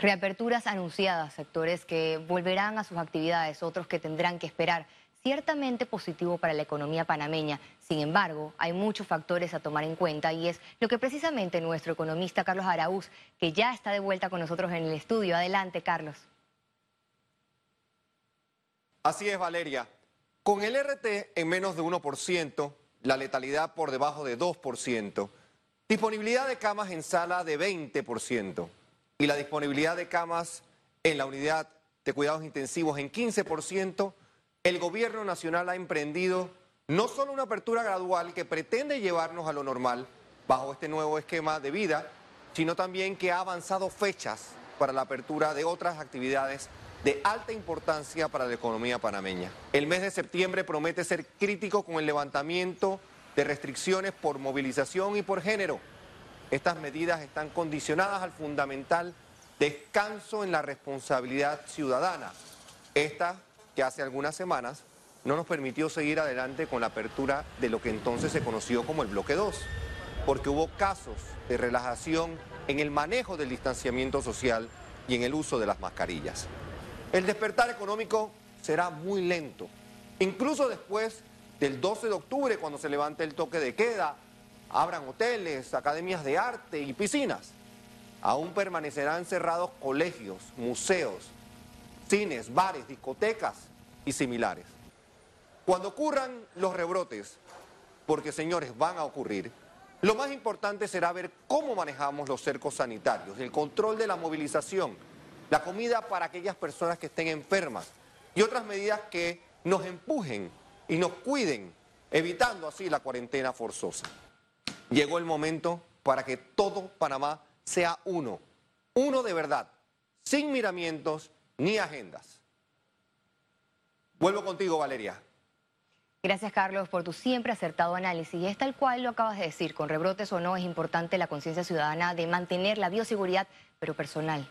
Reaperturas anunciadas, sectores que volverán a sus actividades, otros que tendrán que esperar. Ciertamente positivo para la economía panameña. Sin embargo, hay muchos factores a tomar en cuenta y es lo que precisamente nuestro economista Carlos Araúz, que ya está de vuelta con nosotros en el estudio. Adelante, Carlos. Así es, Valeria. Con el RT en menos de 1%, la letalidad por debajo de 2%, disponibilidad de camas en sala de 20%, y la disponibilidad de camas en la unidad de cuidados intensivos en 15%, el gobierno nacional ha emprendido no solo una apertura gradual que pretende llevarnos a lo normal bajo este nuevo esquema de vida, sino también que ha avanzado fechas para la apertura de otras actividades de alta importancia para la economía panameña. El mes de septiembre promete ser crítico con el levantamiento de restricciones por movilización y por género estas medidas están condicionadas al fundamental descanso en la responsabilidad ciudadana. Esta que hace algunas semanas no nos permitió seguir adelante con la apertura de lo que entonces se conoció como el bloque 2, porque hubo casos de relajación en el manejo del distanciamiento social y en el uso de las mascarillas. El despertar económico será muy lento, incluso después del 12 de octubre, cuando se levante el toque de queda abran hoteles, academias de arte y piscinas. Aún permanecerán cerrados colegios, museos, cines, bares, discotecas y similares. Cuando ocurran los rebrotes, porque señores van a ocurrir, lo más importante será ver cómo manejamos los cercos sanitarios, el control de la movilización, la comida para aquellas personas que estén enfermas y otras medidas que nos empujen y nos cuiden, evitando así la cuarentena forzosa. Llegó el momento para que todo Panamá sea uno, uno de verdad, sin miramientos ni agendas. Vuelvo contigo, Valeria. Gracias, Carlos, por tu siempre acertado análisis. Y es tal cual lo acabas de decir, con rebrotes o no, es importante la conciencia ciudadana de mantener la bioseguridad, pero personal.